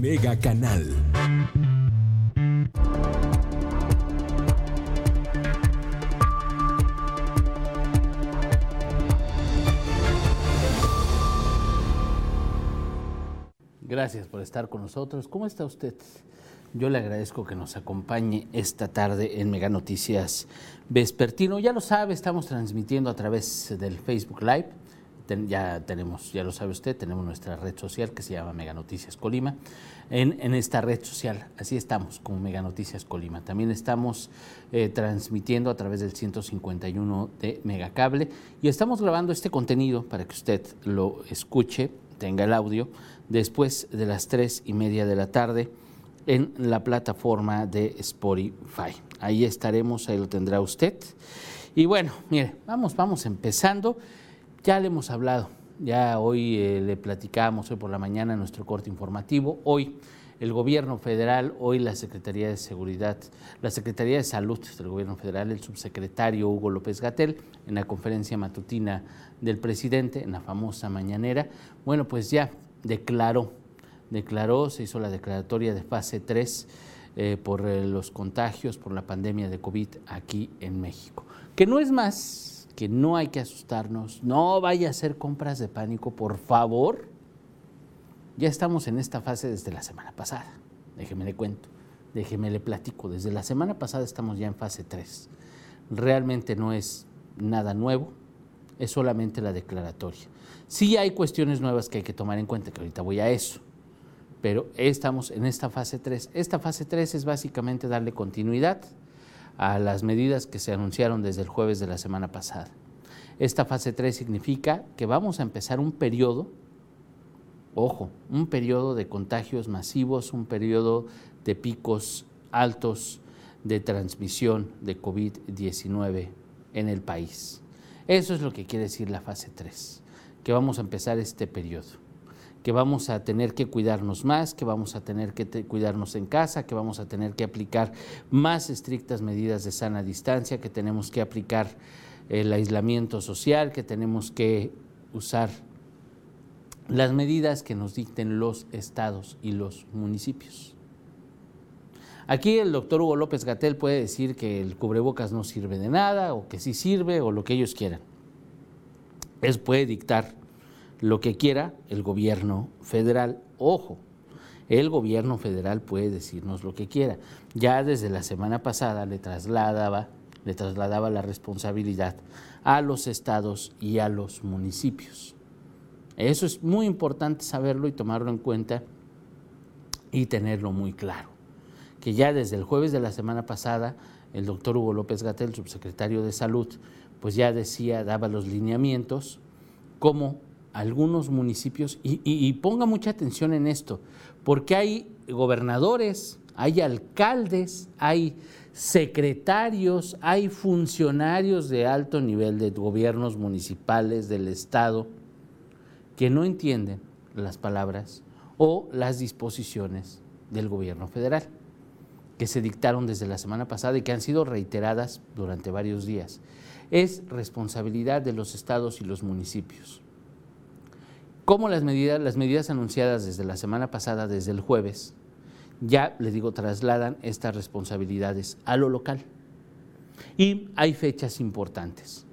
Mega Canal. Gracias por estar con nosotros. ¿Cómo está usted? Yo le agradezco que nos acompañe esta tarde en Mega Noticias Vespertino. Ya lo sabe, estamos transmitiendo a través del Facebook Live. Ya tenemos, ya lo sabe usted, tenemos nuestra red social que se llama Mega Noticias Colima. En, esta red social, así estamos, como Mega Noticias Colima. También estamos eh, transmitiendo a través del 151 de Megacable y estamos grabando este contenido para que usted lo escuche, tenga el audio, después de las tres y media de la tarde en la plataforma de Spotify. Ahí estaremos, ahí lo tendrá usted. Y bueno, mire, vamos, vamos empezando. Ya le hemos hablado, ya hoy eh, le platicamos hoy por la mañana en nuestro corte informativo. Hoy el gobierno federal, hoy la Secretaría de Seguridad, la Secretaría de Salud del gobierno federal, el subsecretario Hugo López Gatel, en la conferencia matutina del presidente, en la famosa mañanera, bueno, pues ya declaró declaró, se hizo la declaratoria de fase 3 eh, por eh, los contagios, por la pandemia de COVID aquí en México. Que no es más, que no hay que asustarnos, no vaya a hacer compras de pánico, por favor. Ya estamos en esta fase desde la semana pasada, déjeme le cuento, déjeme le platico, desde la semana pasada estamos ya en fase 3. Realmente no es nada nuevo, es solamente la declaratoria. Sí hay cuestiones nuevas que hay que tomar en cuenta, que ahorita voy a eso pero estamos en esta fase 3. Esta fase 3 es básicamente darle continuidad a las medidas que se anunciaron desde el jueves de la semana pasada. Esta fase 3 significa que vamos a empezar un periodo, ojo, un periodo de contagios masivos, un periodo de picos altos de transmisión de COVID-19 en el país. Eso es lo que quiere decir la fase 3, que vamos a empezar este periodo que vamos a tener que cuidarnos más, que vamos a tener que cuidarnos en casa, que vamos a tener que aplicar más estrictas medidas de sana distancia, que tenemos que aplicar el aislamiento social, que tenemos que usar las medidas que nos dicten los estados y los municipios. Aquí el doctor Hugo López Gatel puede decir que el cubrebocas no sirve de nada o que sí sirve o lo que ellos quieran. Es puede dictar lo que quiera el gobierno federal. Ojo, el gobierno federal puede decirnos lo que quiera. Ya desde la semana pasada le trasladaba, le trasladaba la responsabilidad a los estados y a los municipios. Eso es muy importante saberlo y tomarlo en cuenta y tenerlo muy claro. Que ya desde el jueves de la semana pasada, el doctor Hugo López Gatel, subsecretario de Salud, pues ya decía, daba los lineamientos, cómo algunos municipios, y, ponga mucha atención en esto, porque hay gobernadores, hay alcaldes, hay secretarios, hay funcionarios de alto nivel de gobiernos municipales del Estado que no entienden las palabras o las disposiciones del gobierno federal, que se dictaron desde la semana pasada y que han sido reiteradas durante varios días. Es responsabilidad de los estados y los municipios cómo las medidas, las medidas anunciadas desde la semana pasada, desde el jueves, ya, le digo, trasladan estas responsabilidades a lo local. Y hay fechas importantes.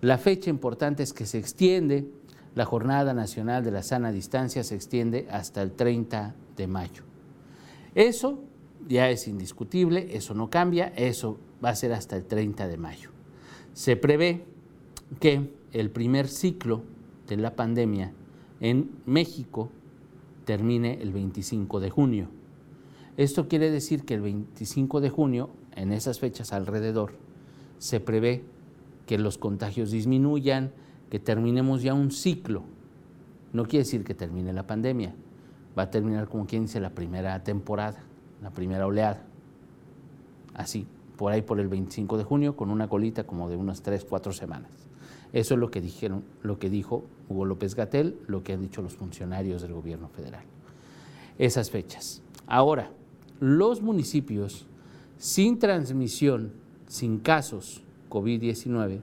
La fecha importante es que se extiende, la Jornada Nacional de la Sana Distancia se extiende hasta el 30 de mayo. Eso ya es indiscutible, eso no cambia, eso va a ser hasta el 30 de mayo. Se prevé que el primer ciclo de la pandemia en México termine el 25 de junio. Esto quiere decir que el 25 de junio, en esas fechas alrededor, se prevé que los contagios disminuyan, que terminemos ya un ciclo. No quiere decir que termine la pandemia, va a terminar como quien dice la primera temporada, la primera oleada. Así, por ahí por el 25 de junio, con una colita como de unas 3, 4 semanas. Eso es lo que dijeron, lo que dijo Hugo López Gatel, lo que han dicho los funcionarios del gobierno federal. Esas fechas. Ahora, los municipios sin transmisión, sin casos COVID-19,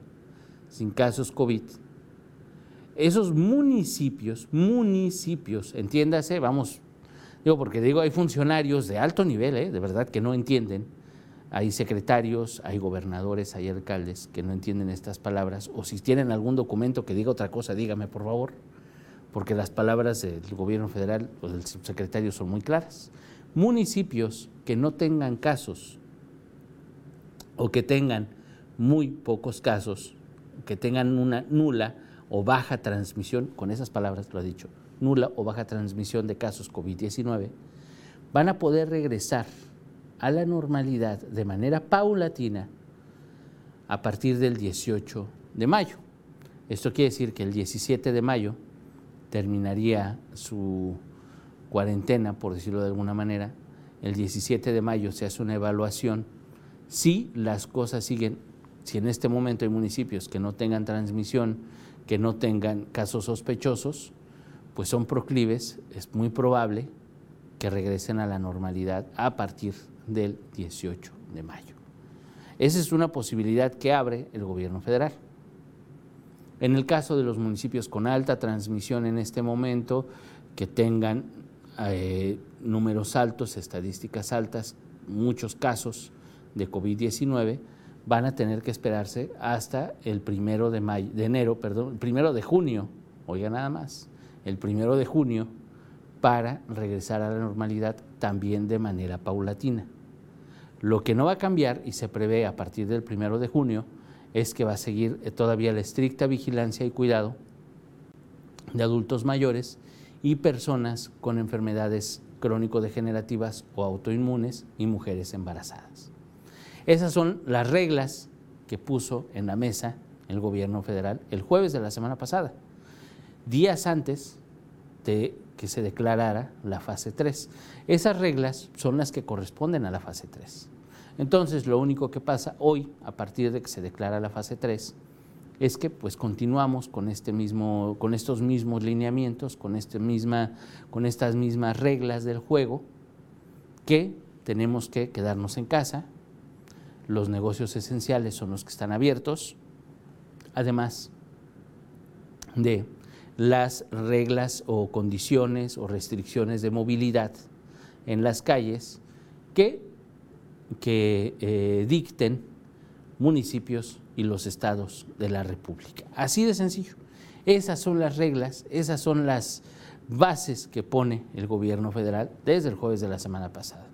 sin casos COVID, esos municipios, municipios, entiéndase, vamos, Digo, porque digo, hay funcionarios de alto nivel, ¿eh? de verdad, que no entienden. Hay secretarios, hay gobernadores, hay alcaldes que no entienden estas palabras. O si tienen algún documento que diga otra cosa, dígame, por favor. Porque las palabras del gobierno federal o del subsecretario son muy claras. Municipios que no tengan casos o que tengan muy pocos casos, que tengan una nula o baja transmisión, con esas palabras lo ha dicho, nula o baja transmisión de casos COVID-19, van a poder regresar a la normalidad de manera paulatina a partir del 18 de mayo. Esto quiere decir que el 17 de mayo terminaría su cuarentena, por decirlo de alguna manera. El 17 de mayo se hace una evaluación. Si las cosas siguen, si en este momento hay municipios que no tengan transmisión, que no tengan casos sospechosos, pues son proclives, es muy probable que regresen a la normalidad a partir del 18 de mayo. Esa es una posibilidad que abre el gobierno federal. En el caso de los municipios con alta transmisión en este momento, que tengan eh, números altos, estadísticas altas, muchos casos de COVID-19, van a tener que esperarse hasta el primero de, mayo, de enero, perdón, el primero de junio, oiga nada más, el primero de junio, para regresar a la normalidad también de manera paulatina. Lo que no va a cambiar y se prevé a partir del primero de junio es que va a seguir eh, todavía la estricta vigilancia y cuidado de adultos mayores y personas con enfermedades crónico-degenerativas o autoinmunes y mujeres embarazadas. Esas son las reglas que puso en la mesa el gobierno federal el jueves de la semana pasada, días antes de que se declarara la fase 3. Esas reglas son las que corresponden a la fase 3. Entonces, lo único que pasa hoy, a partir de que se declara la fase 3, es que pues continuamos con, este mismo, con estos mismos lineamientos, con, este misma, con estas mismas reglas del juego, que tenemos que quedarnos en casa, los negocios esenciales son los que están abiertos, además de las reglas o condiciones o restricciones de movilidad en las calles que, que eh, dicten municipios y los estados de la República. Así de sencillo. Esas son las reglas, esas son las bases que pone el gobierno federal desde el jueves de la semana pasada.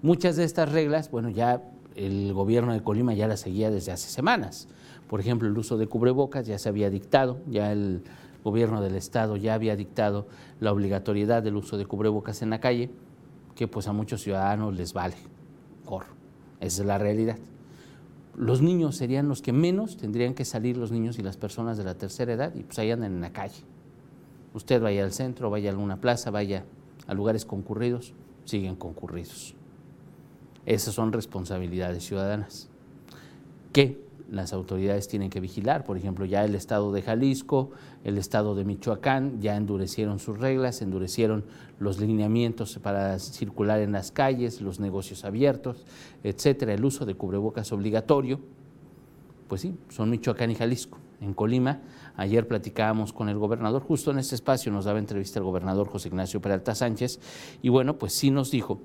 Muchas de estas reglas, bueno, ya el gobierno de Colima ya las seguía desde hace semanas. Por ejemplo, el uso de cubrebocas ya se había dictado, ya el gobierno del estado ya había dictado la obligatoriedad del uso de cubrebocas en la calle, que pues a muchos ciudadanos les vale. Por, esa es la realidad. Los niños serían los que menos tendrían que salir los niños y las personas de la tercera edad y pues ahí andan en la calle. Usted vaya al centro, vaya a alguna plaza, vaya a lugares concurridos, siguen concurridos. Esas son responsabilidades ciudadanas. ¿Qué? Las autoridades tienen que vigilar. Por ejemplo, ya el estado de Jalisco, el estado de Michoacán ya endurecieron sus reglas, endurecieron los lineamientos para circular en las calles, los negocios abiertos, etcétera, el uso de cubrebocas obligatorio. Pues sí, son Michoacán y Jalisco. En Colima, ayer platicábamos con el gobernador, justo en este espacio nos daba entrevista el gobernador José Ignacio Peralta Sánchez, y bueno, pues sí nos dijo,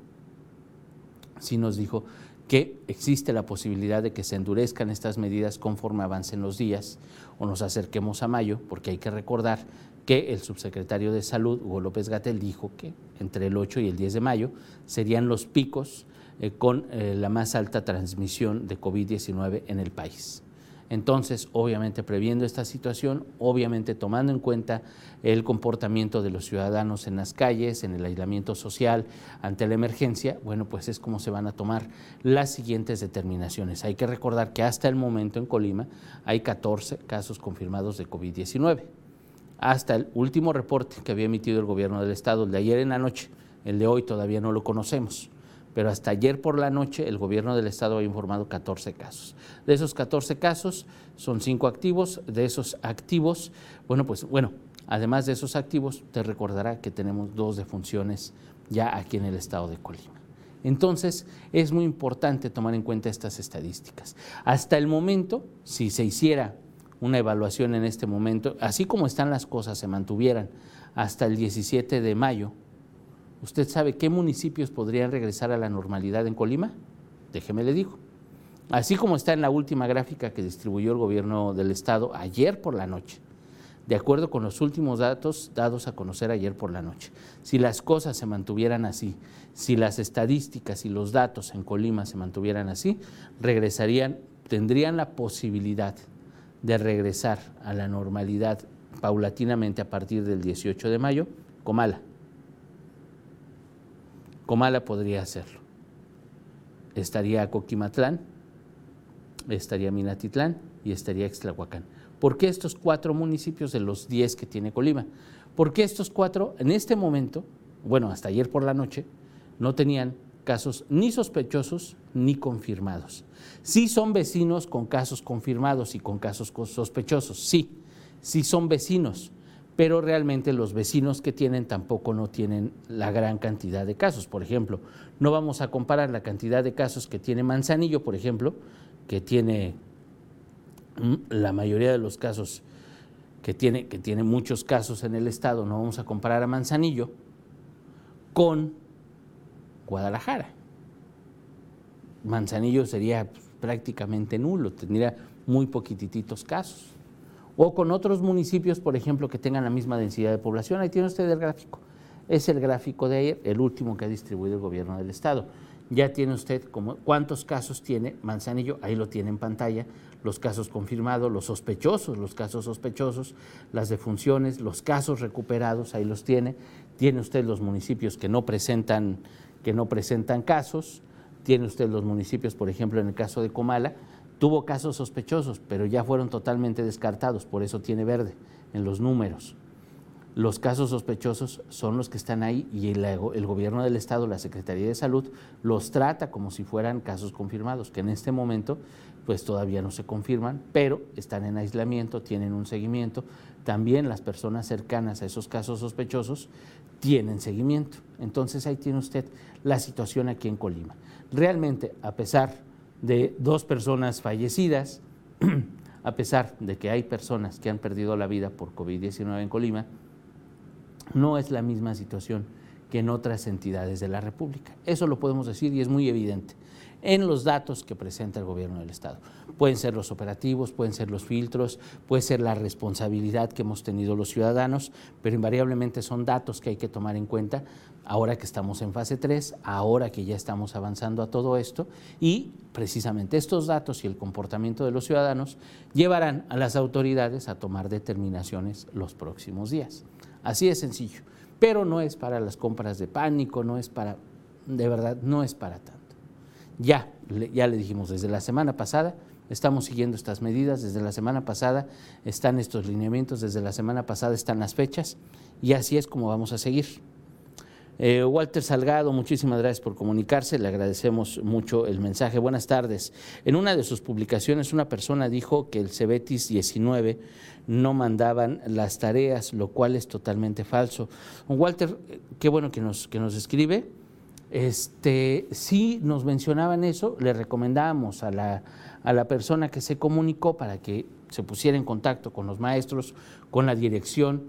sí nos dijo que existe la posibilidad de que se endurezcan estas medidas conforme avancen los días o nos acerquemos a mayo, porque hay que recordar que el subsecretario de Salud, Hugo López Gatel, dijo que entre el 8 y el 10 de mayo serían los picos eh, con eh, la más alta transmisión de COVID-19 en el país. Entonces, obviamente, previendo esta situación, obviamente tomando en cuenta el comportamiento de los ciudadanos en las calles, en el aislamiento social ante la emergencia, bueno, pues es como se van a tomar las siguientes determinaciones. Hay que recordar que hasta el momento en Colima hay 14 casos confirmados de COVID-19. Hasta el último reporte que había emitido el gobierno del estado, el de ayer en la noche, el de hoy todavía no lo conocemos pero hasta ayer por la noche el gobierno del estado ha informado 14 casos. De esos 14 casos son 5 activos, de esos activos, bueno, pues bueno, además de esos activos, te recordará que tenemos dos defunciones ya aquí en el estado de Colima. Entonces, es muy importante tomar en cuenta estas estadísticas. Hasta el momento, si se hiciera una evaluación en este momento, así como están las cosas, se mantuvieran hasta el 17 de mayo, ¿Usted sabe qué municipios podrían regresar a la normalidad en Colima? Déjeme le digo. Así como está en la última gráfica que distribuyó el gobierno del estado ayer por la noche, de acuerdo con los últimos datos dados a conocer ayer por la noche. Si las cosas se mantuvieran así, si las estadísticas y los datos en Colima se mantuvieran así, regresarían, tendrían la posibilidad de regresar a la normalidad paulatinamente a partir del 18 de mayo, Comala. Comala podría hacerlo. Estaría Coquimatlán, estaría Minatitlán y estaría Extlahuacán. ¿Por qué estos cuatro municipios de los diez que tiene Colima? Porque estos cuatro, en este momento, bueno, hasta ayer por la noche, no tenían casos ni sospechosos ni confirmados. Sí son vecinos con casos confirmados y con casos sospechosos, sí, sí son vecinos, pero realmente los vecinos que tienen tampoco no tienen la gran cantidad de casos. Por ejemplo, no vamos a comparar la cantidad de casos que tiene Manzanillo, por ejemplo, que tiene mm, la mayoría de los casos que tiene, que tiene muchos casos en el estado, no vamos a comparar a Manzanillo con Guadalajara. Manzanillo sería prácticamente nulo, tendría muy poquititos casos. O con otros municipios, por ejemplo, que tengan la misma densidad de población. Ahí tiene usted el gráfico. Es el gráfico de ayer, el último que ha distribuido el gobierno del estado. Ya tiene usted cuántos casos tiene Manzanillo, ahí lo tiene en pantalla, los casos confirmados, los sospechosos, los casos sospechosos, las defunciones, los casos recuperados, ahí los tiene. Tiene usted los municipios que no presentan, que no presentan casos, tiene usted los municipios, por ejemplo, en el caso de Comala, tuvo casos sospechosos, pero ya fueron totalmente descartados, por eso tiene verde en los números. Los casos sospechosos son los que están ahí y el, el, gobierno del estado, la Secretaría de Salud, los trata como si fueran casos confirmados, que en este momento pues todavía no se confirman, pero están en aislamiento, tienen un seguimiento. También las personas cercanas a esos casos sospechosos tienen seguimiento. Entonces ahí tiene usted la situación aquí en Colima. Realmente, a pesar de dos personas fallecidas, a pesar de que hay personas que han perdido la vida por COVID-19 en Colima, no es la misma situación que en otras entidades de la República. Eso lo podemos decir y es muy evidente en los datos que presenta el gobierno del Estado. Pueden ser los operativos, pueden ser los filtros, puede ser la responsabilidad que hemos tenido los ciudadanos, pero invariablemente son datos que hay que tomar en cuenta ahora que estamos en fase 3, ahora que ya estamos avanzando a todo esto y precisamente estos datos y el comportamiento de los ciudadanos llevarán a las autoridades a tomar determinaciones los próximos días. Así de sencillo. Pero no es para las compras de pánico, no es para, de verdad, no es para tanto. Ya, ya le dijimos, desde la semana pasada estamos siguiendo estas medidas, desde la semana pasada están estos lineamientos, desde la semana pasada están las fechas y así es como vamos a seguir. Eh, Walter Salgado, muchísimas gracias por comunicarse, le agradecemos mucho el mensaje. Buenas tardes. En una de sus publicaciones una persona dijo que el Cebetis 19 no mandaban las tareas, lo cual es totalmente falso. Walter, qué bueno que nos, que nos escribe. Este, si nos mencionaban eso, le recomendábamos a la, a la persona que se comunicó para que se pusiera en contacto con los maestros, con la dirección,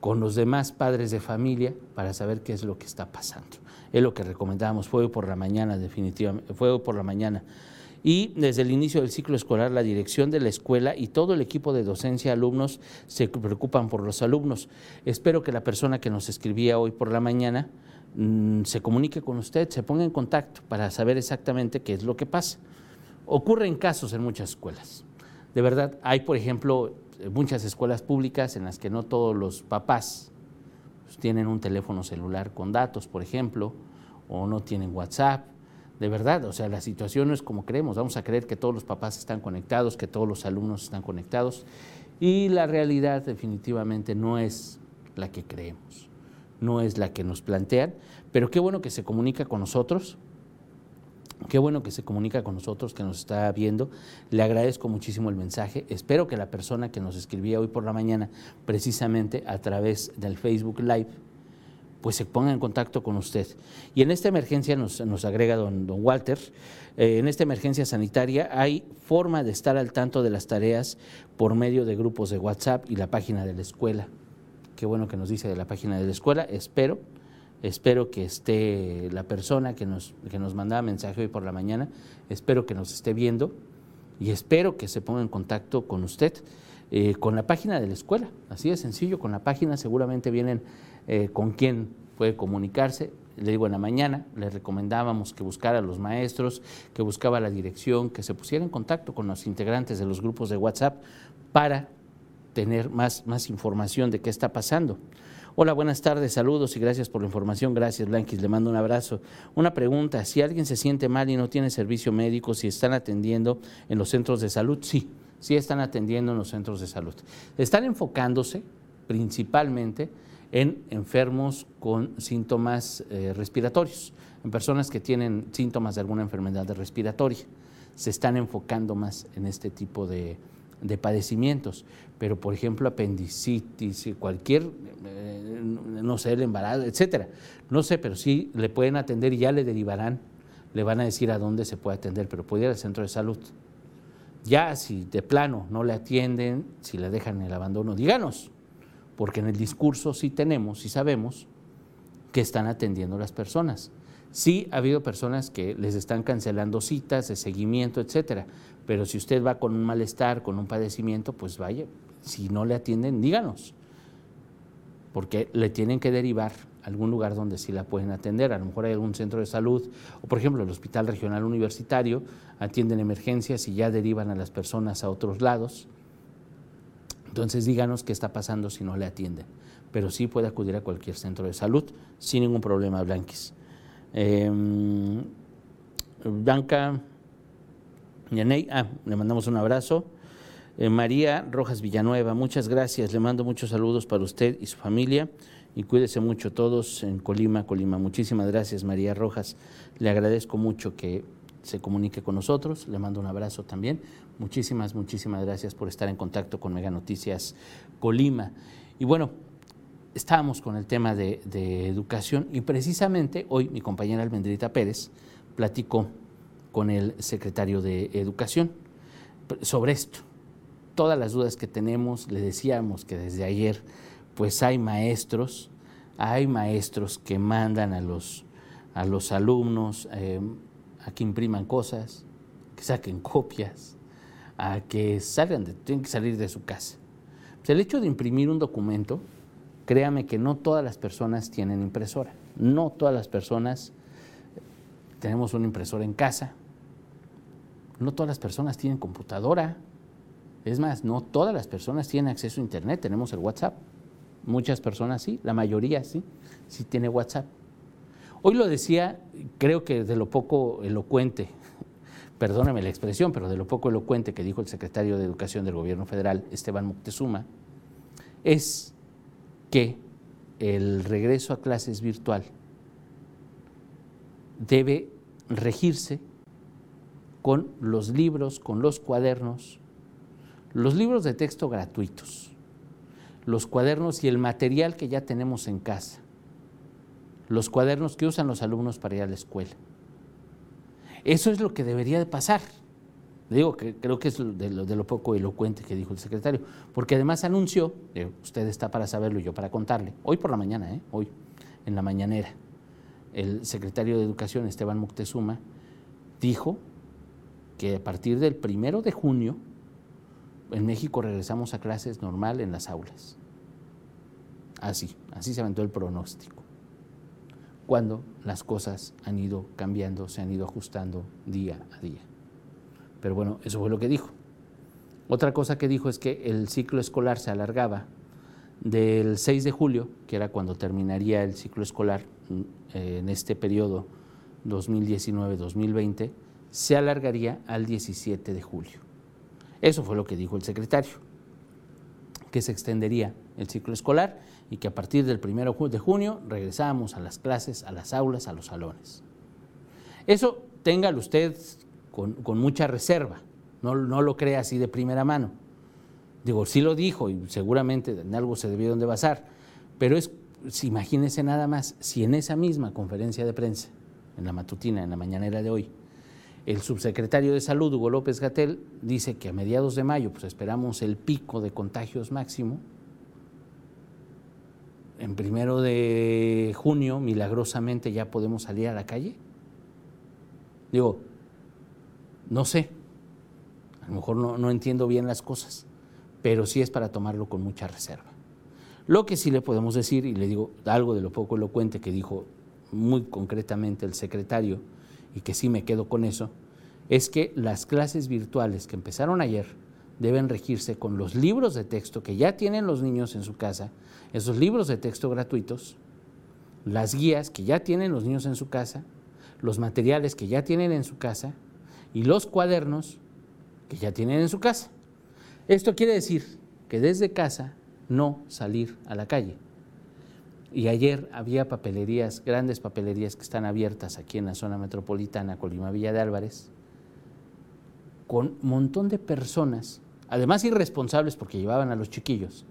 con los demás padres de familia para saber qué es lo que está pasando. Es lo que recomendábamos, fue por la mañana, definitivamente, fue por la mañana. Y desde el inicio del ciclo escolar, la dirección de la escuela y todo el equipo de docencia, alumnos, se preocupan por los alumnos. Espero que la persona que nos escribía hoy por la mañana mm, se comunique con usted, se ponga en contacto para saber exactamente qué es lo que pasa. Ocurren casos en muchas escuelas. De verdad, hay, por ejemplo, muchas escuelas públicas en las que no todos los papás pues, tienen un teléfono celular con datos, por ejemplo, o no tienen WhatsApp. De verdad, o sea, la situación no es como creemos. Vamos a creer que todos los papás están conectados, que todos los alumnos están conectados. Y la realidad definitivamente no es la que creemos, no es la que nos plantean. Pero qué bueno que se comunica con nosotros, Qué bueno que se comunica con nosotros, que nos está viendo. Le agradezco muchísimo el mensaje. Espero que la persona que nos escribía hoy por la mañana, precisamente a través del Facebook Live, pues se ponga en contacto con usted. Y en esta emergencia, nos, agrega don, don Walter, eh, en esta emergencia sanitaria hay forma de estar al tanto de las tareas por medio de grupos de WhatsApp y la página de la escuela. Qué bueno que nos dice de la página de la escuela. Espero Espero que esté la persona que nos, que nos mandaba mensaje hoy por la mañana, espero que nos esté viendo y espero que se ponga en contacto con usted, eh, con la página de la escuela. Así de sencillo, con la página seguramente vienen eh, con quién puede comunicarse. Le digo en la mañana, le recomendábamos que buscara a los maestros, que buscaba la dirección, que se pusiera en contacto con los integrantes de los grupos de WhatsApp para tener más, más información de qué está pasando. Hola, buenas tardes, saludos y gracias por la información. Gracias, Blanquis, le mando un abrazo. Una pregunta, si alguien se siente mal y no tiene servicio médico, si están atendiendo en los centros de salud, sí, sí están atendiendo en los centros de salud. Están enfocándose principalmente en enfermos con síntomas eh, respiratorios, en personas que tienen síntomas de alguna enfermedad respiratoria. Se están enfocando más en este tipo de, de padecimientos, pero por ejemplo apendicitis, cualquier, eh, no sé, el embarazo, etcétera. No sé, pero sí le pueden atender y ya le derivarán, le van a decir a dónde se puede atender, pero puede ir al centro de salud. Ya si de plano no le atienden, si le dejan el abandono, díganos, porque en el discurso sí tenemos, sí sabemos que están atendiendo las personas. Sí ha habido personas que les están cancelando citas de seguimiento, etcétera, pero si usted va con un malestar, con un padecimiento, pues vaya, si no le atienden, díganos, porque le tienen que derivar a algún lugar donde sí la pueden atender. A lo mejor hay algún centro de salud, o por ejemplo el Hospital Regional Universitario, atienden emergencias y ya derivan a las personas a otros lados. Entonces díganos qué está pasando si no le atienden. Pero sí puede acudir a cualquier centro de salud sin ningún problema, Blanquis. Eh, Blanca ah, le mandamos un abrazo. Eh, María Rojas Villanueva, muchas gracias. Le mando muchos saludos para usted y su familia. Y cuídese mucho todos en Colima, Colima. Muchísimas gracias, María Rojas. Le agradezco mucho que se comunique con nosotros. Le mando un abrazo también. Muchísimas, muchísimas gracias por estar en contacto con Mega Noticias Colima. Y bueno, estábamos con el tema de, educación y precisamente hoy mi compañera Almendrita Pérez platicó con el secretario de Educación sobre esto. Todas las dudas que tenemos, le decíamos que desde ayer, pues hay maestros, hay maestros que mandan a los, a los alumnos eh, a que impriman cosas, que saquen copias, a que salgan, de, tienen que salir de su casa. Pues el hecho de imprimir un documento, créame que no todas las personas tienen impresora, no todas las personas tenemos una impresora en casa, no todas las personas tienen computadora. Es más, no todas las personas tienen acceso a Internet. Tenemos el WhatsApp. Muchas personas sí, la mayoría sí, sí tiene WhatsApp. Hoy lo decía, creo que de lo poco elocuente, perdóname la expresión, pero de lo poco elocuente que dijo el secretario de Educación del Gobierno Federal, Esteban Moctezuma, es que el regreso a clases virtual debe regirse con los libros, con los cuadernos, los libros de texto gratuitos, los cuadernos y el material que ya tenemos en casa, los cuadernos que usan los alumnos para ir a la escuela. Eso es lo que debería de pasar. Digo que creo que es de lo, poco elocuente que dijo el secretario, porque además anunció, usted está para saberlo y yo para contarle, hoy por la mañana, ¿eh? hoy, en la mañanera, el secretario de Educación, Esteban Moctezuma, dijo que a partir del primero de junio en México regresamos a clases normal en las aulas. Así, así se aventó el pronóstico. Cuando las cosas han ido cambiando, se han ido ajustando día a día. Pero bueno, eso fue lo que dijo. Otra cosa que dijo es que el ciclo escolar se alargaba del 6 de julio, que era cuando terminaría el ciclo escolar mm, en este periodo 2019-2020, se alargaría al 17 de julio. Eso fue lo que dijo el secretario, que se extendería el ciclo escolar y que a partir del 1 de junio regresábamos a las clases, a las aulas, a los salones. Eso téngalo usted con, mucha reserva, no, no, lo crea así de primera mano. Digo, sí lo dijo y seguramente en algo se debieron de basar, pero es, imagínese nada más, si en esa misma conferencia de prensa, en la matutina, en la mañanera de hoy, el subsecretario de Salud, Hugo López Gatel, dice que a mediados de mayo pues, esperamos el pico de contagios máximo. En primero de junio, milagrosamente, ya podemos salir a la calle. Digo, no sé, a lo mejor no, no entiendo bien las cosas, pero sí es para tomarlo con mucha reserva. Lo que sí le podemos decir, y le digo algo de lo poco elocuente que dijo muy concretamente el secretario, y que sí me quedo con eso, es que las clases virtuales que empezaron ayer deben regirse con los libros de texto que ya tienen los niños en su casa, esos libros de texto gratuitos, las guías que ya tienen los niños en su casa, los materiales que ya tienen en su casa y los cuadernos que ya tienen en su casa. Esto quiere decir que desde casa no salir a la calle. Y ayer había papelerías, grandes papelerías que están abiertas aquí en la zona metropolitana, Colima Villa de Álvarez, con un montón de personas, además irresponsables porque llevaban a los chiquillos,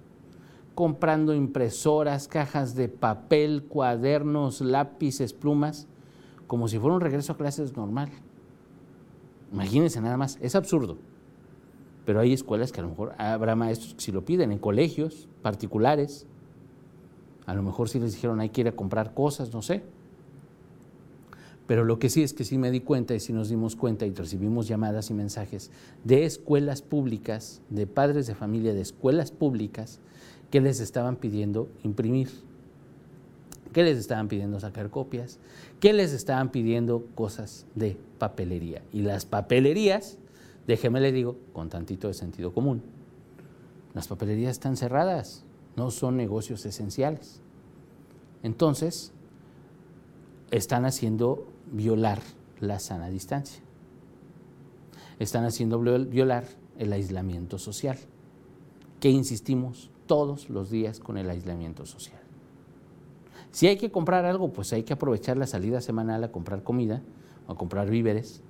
comprando impresoras, cajas de papel, cuadernos, lápices, plumas, como si fuera un regreso a clases normal. Imagínense nada más, es absurdo. Pero hay escuelas que a lo mejor habrá maestros que si lo piden, en colegios particulares, a lo mejor sí les dijeron hay que ir a comprar cosas, no sé. Pero lo que sí es que sí me di cuenta y sí nos dimos cuenta y recibimos llamadas y mensajes de escuelas públicas, de padres de familia de escuelas públicas que les estaban pidiendo imprimir, que les estaban pidiendo sacar copias, que les estaban pidiendo cosas de papelería. Y las papelerías, déjeme le digo, con tantito de sentido común, las papelerías están cerradas no son negocios esenciales. Entonces, están haciendo violar la sana distancia. Están haciendo violar el aislamiento social, que insistimos todos los días con el aislamiento social. Si hay que comprar algo, pues hay que aprovechar la salida semanal a comprar comida o a comprar víveres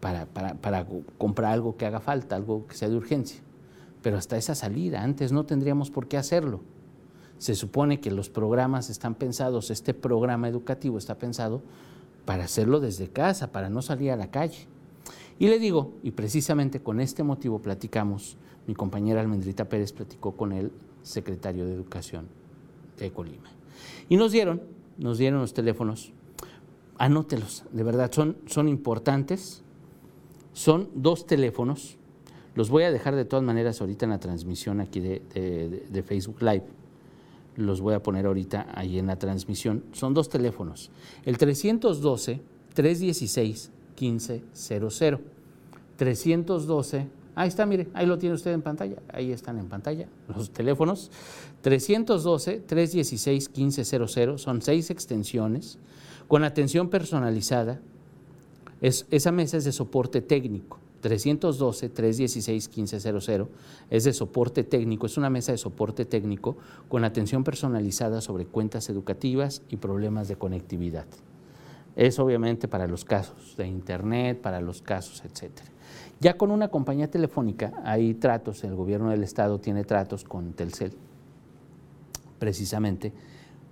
para, para comprar algo que haga falta, algo que sea de urgencia pero hasta esa salida, antes no tendríamos por qué hacerlo. Se supone que los programas están pensados, este programa educativo está pensado para hacerlo desde casa, para no salir a la calle. Y le digo, y precisamente con este motivo platicamos, mi compañera Almendrita Pérez platicó con el secretario de Educación de Colima. Y nos dieron, nos dieron los teléfonos, anótelos, de verdad, son, son importantes, son dos teléfonos los voy a dejar de todas maneras ahorita en la transmisión aquí de, Facebook Live. Los voy a poner ahorita ahí en la transmisión. Son dos teléfonos. El 312-316-1500. 312, ahí está, mire, ahí lo tiene usted en pantalla. Ahí están en pantalla los teléfonos. 312-316-1500. Son seis extensiones con atención personalizada. Es, esa mesa es de soporte técnico 312-316-1500 es de soporte técnico, es una mesa de soporte técnico con atención personalizada sobre cuentas educativas y problemas de conectividad. Es obviamente para los casos de Internet, para los casos, etc. Ya con una compañía telefónica hay tratos, el gobierno del estado tiene tratos con Telcel, precisamente,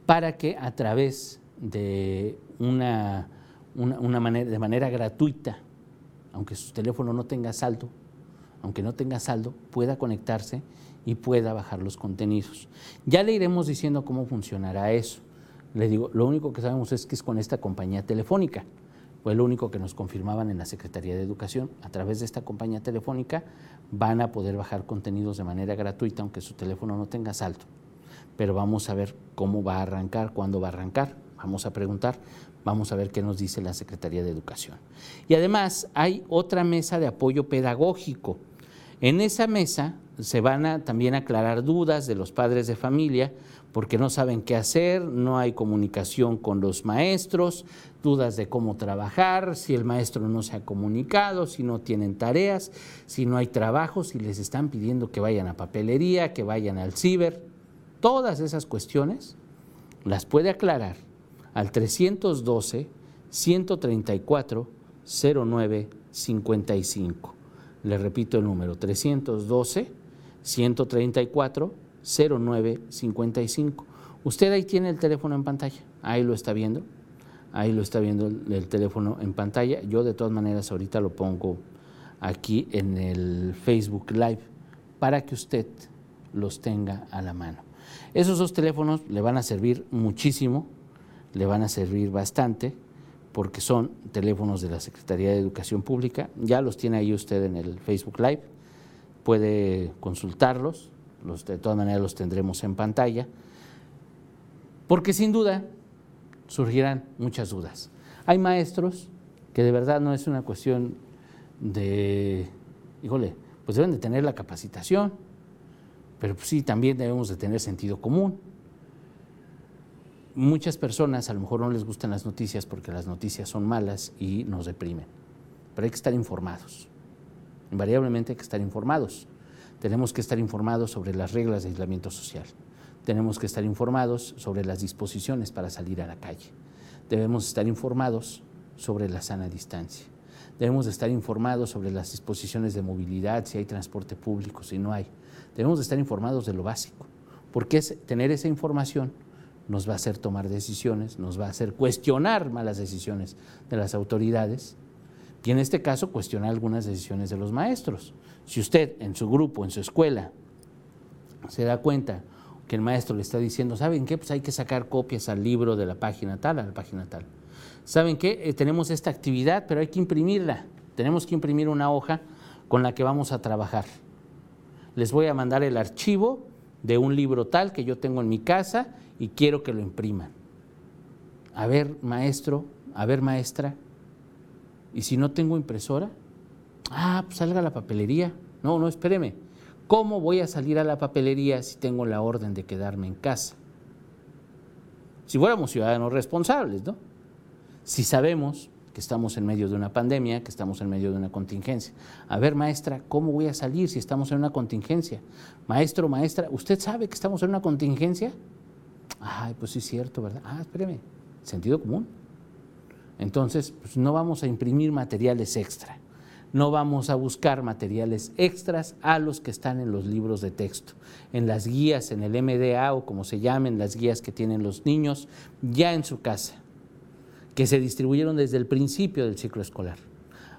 para que a través de una, una manera, de manera gratuita, aunque su teléfono no tenga saldo, aunque no tenga saldo, pueda conectarse y pueda bajar los contenidos. Ya le iremos diciendo cómo funcionará eso. Le digo, lo único que sabemos es que es con esta compañía telefónica. Fue lo único que nos confirmaban en la Secretaría de Educación. A través de esta compañía telefónica van a poder bajar contenidos de manera gratuita, aunque su teléfono no tenga saldo. Pero vamos a ver cómo va a arrancar, cuándo va a arrancar. Vamos a preguntar, Vamos a ver qué nos dice la Secretaría de Educación. Y además hay otra mesa de apoyo pedagógico. En esa mesa se van a también aclarar dudas de los padres de familia porque no saben qué hacer, no hay comunicación con los maestros, dudas de cómo trabajar, si el maestro no se ha comunicado, si no tienen tareas, si no hay trabajo, si les están pidiendo que vayan a papelería, que vayan al ciber. Todas esas cuestiones las puede aclarar al 312 134 09 55. Le repito el número 312 134 09 55. Usted ahí tiene el teléfono en pantalla, ahí lo está viendo, ahí lo está viendo el, el teléfono en pantalla. Yo de todas maneras ahorita lo pongo aquí en el Facebook Live para que usted los tenga a la mano. Esos dos teléfonos le van a servir muchísimo, le van a servir bastante, porque son teléfonos de la Secretaría de Educación Pública. Ya los tiene ahí usted en el Facebook Live, puede consultarlos, los, de todas maneras los tendremos en pantalla, porque sin duda surgirán muchas dudas. Hay maestros que de verdad no es una cuestión de, híjole, pues deben de tener la capacitación, pero sí, también debemos de tener sentido común. Muchas personas a lo mejor no les gustan las noticias porque las noticias son malas y nos deprimen, pero hay que estar informados. Invariablemente hay que estar informados. Tenemos que estar informados sobre las reglas de aislamiento social. Tenemos que estar informados sobre las disposiciones para salir a la calle. Debemos estar informados sobre la sana distancia. Debemos estar informados sobre las disposiciones de movilidad, si hay transporte público, si no hay. Debemos estar informados de lo básico, porque tener esa información nos va a hacer tomar decisiones, nos va a hacer cuestionar malas decisiones de las autoridades y en este caso cuestionar algunas decisiones de los maestros. Si usted en su grupo, en su escuela, se da cuenta que el maestro le está diciendo, ¿saben qué? Pues hay que sacar copias al libro de la página tal, a la página tal. ¿Saben qué? Eh, tenemos esta actividad, pero hay que imprimirla. Tenemos que imprimir una hoja con la que vamos a trabajar. Les voy a mandar el archivo de un libro tal que yo tengo en mi casa y quiero que lo impriman. A ver, maestro, a ver, maestra, ¿y si no tengo impresora? Ah, pues salga a la papelería. No, no, espéreme. ¿Cómo voy a salir a la papelería si tengo la orden de quedarme en casa? Si fuéramos ciudadanos responsables, ¿no? si sabemos que estamos en medio de una pandemia, que estamos en medio de una contingencia. A ver, maestra, ¿cómo voy a salir si estamos en una contingencia? Maestro, maestra, ¿usted sabe que estamos en una contingencia? Ay, pues sí es cierto, ¿verdad? Ah, espéreme, sentido común. Entonces, pues no vamos a imprimir materiales extra, no vamos a buscar materiales extras a los que están en los libros de texto, en las guías, en el MDA o como se llamen, las guías que tienen los niños ya en su casa que se distribuyeron desde el principio del ciclo escolar.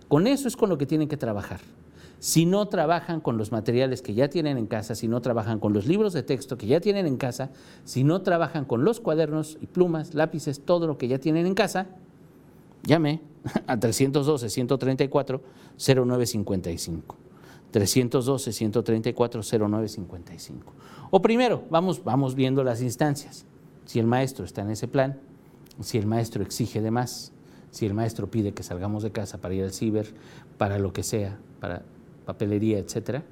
Con eso es con lo que tienen que trabajar. Si no trabajan con los materiales que ya tienen en casa, si no trabajan con los libros de texto que ya tienen en casa, si no trabajan con los cuadernos y plumas, lápices, todo lo que ya tienen en casa, llame a 312-134-0955. 312-134-0955. O primero, vamos, vamos viendo las instancias. Si el maestro está en ese plan, si el maestro exige de más, si el maestro pide que salgamos de casa para ir al ciber, para lo que sea, para papelería, etcétera,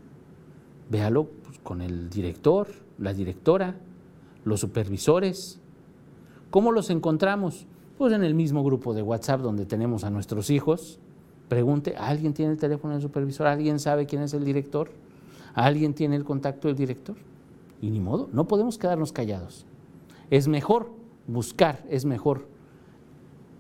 véalo pues, con el director, la directora, los supervisores. ¿Cómo los encontramos? Pues en el mismo grupo de WhatsApp donde tenemos a nuestros hijos. Pregunte, ¿alguien tiene el teléfono del supervisor? ¿Alguien sabe quién es el director? ¿Alguien tiene el contacto del director? Y ni modo, no podemos quedarnos callados. Es mejor buscar, es mejor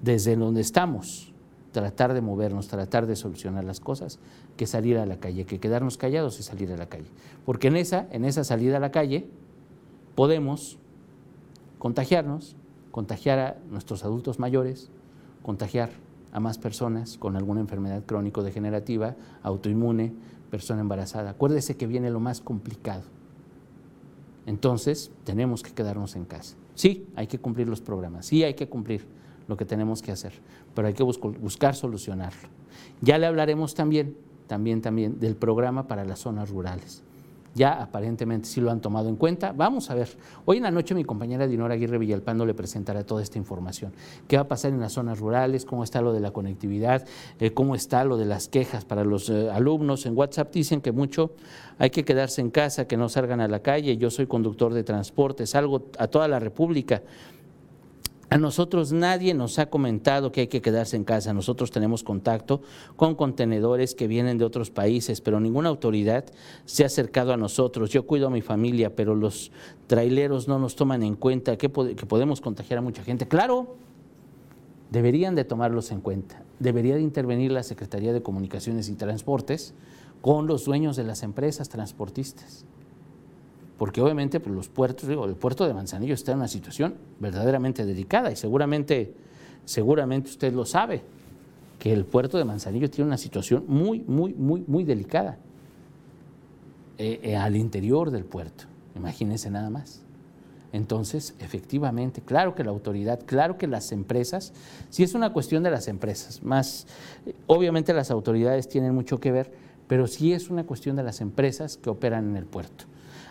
desde donde estamos tratar de movernos, tratar de solucionar las cosas, que salir a la calle, que quedarnos callados y salir a la calle. Porque en esa, en esa salida a la calle podemos contagiarnos, contagiar a nuestros adultos mayores, contagiar a más personas con alguna enfermedad crónico-degenerativa, autoinmune, persona embarazada. Acuérdese que viene lo más complicado. Entonces, tenemos que quedarnos en casa. Sí, hay que cumplir los programas, sí hay que cumplir lo que tenemos que hacer, pero hay que buscar solucionarlo. Ya le hablaremos también, también, también del programa para las zonas rurales ya aparentemente sí lo han tomado en cuenta. Vamos a ver. Hoy en la noche mi compañera Dinora Aguirre Villalpando le presentará toda esta información. ¿Qué va a pasar en las zonas rurales? ¿Cómo está lo de la conectividad? Eh, ¿Cómo está lo de las quejas para los eh, alumnos? En WhatsApp dicen que mucho hay que quedarse en casa, que no salgan a la calle. Yo soy conductor de transporte, salgo a toda la República a nosotros nadie nos ha comentado que hay que quedarse en casa. Nosotros tenemos contacto con contenedores que vienen de otros países, pero ninguna autoridad se ha acercado a nosotros. Yo cuido a mi familia, pero los traileros no nos toman en cuenta que, podemos contagiar a mucha gente. Claro, deberían de tomarlos en cuenta. Debería de intervenir la Secretaría de Comunicaciones y Transportes con los dueños de las empresas transportistas porque obviamente pues, los puertos, digo, el puerto de Manzanillo está en una situación verdaderamente delicada y seguramente, seguramente usted lo sabe, que el puerto de Manzanillo tiene una situación muy, muy, muy, muy delicada eh, eh, al interior del puerto. Imagínense nada más. Entonces, efectivamente, claro que la autoridad, claro que las empresas, si es una cuestión de las empresas, más obviamente las autoridades tienen mucho que ver, pero sí es una cuestión de las empresas que operan en el puerto.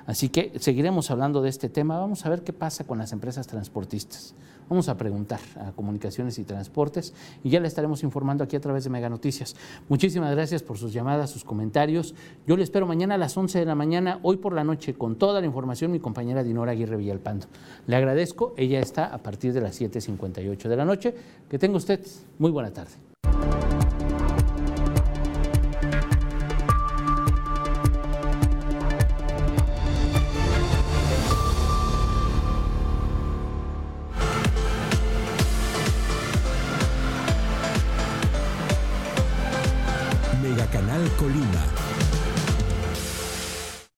Así que seguiremos hablando de este tema. Vamos a ver qué pasa con las empresas transportistas. Vamos a preguntar a Comunicaciones y Transportes y ya le estaremos informando aquí a través de Mega Noticias. Muchísimas gracias por sus llamadas, sus comentarios. Yo le espero mañana a las 11 de la mañana, hoy por la noche, con toda la información, mi compañera Dinora Aguirre Villalpando. Le agradezco, ella está a partir de las 7.58 de la noche. Que tenga usted muy buena tarde. Colima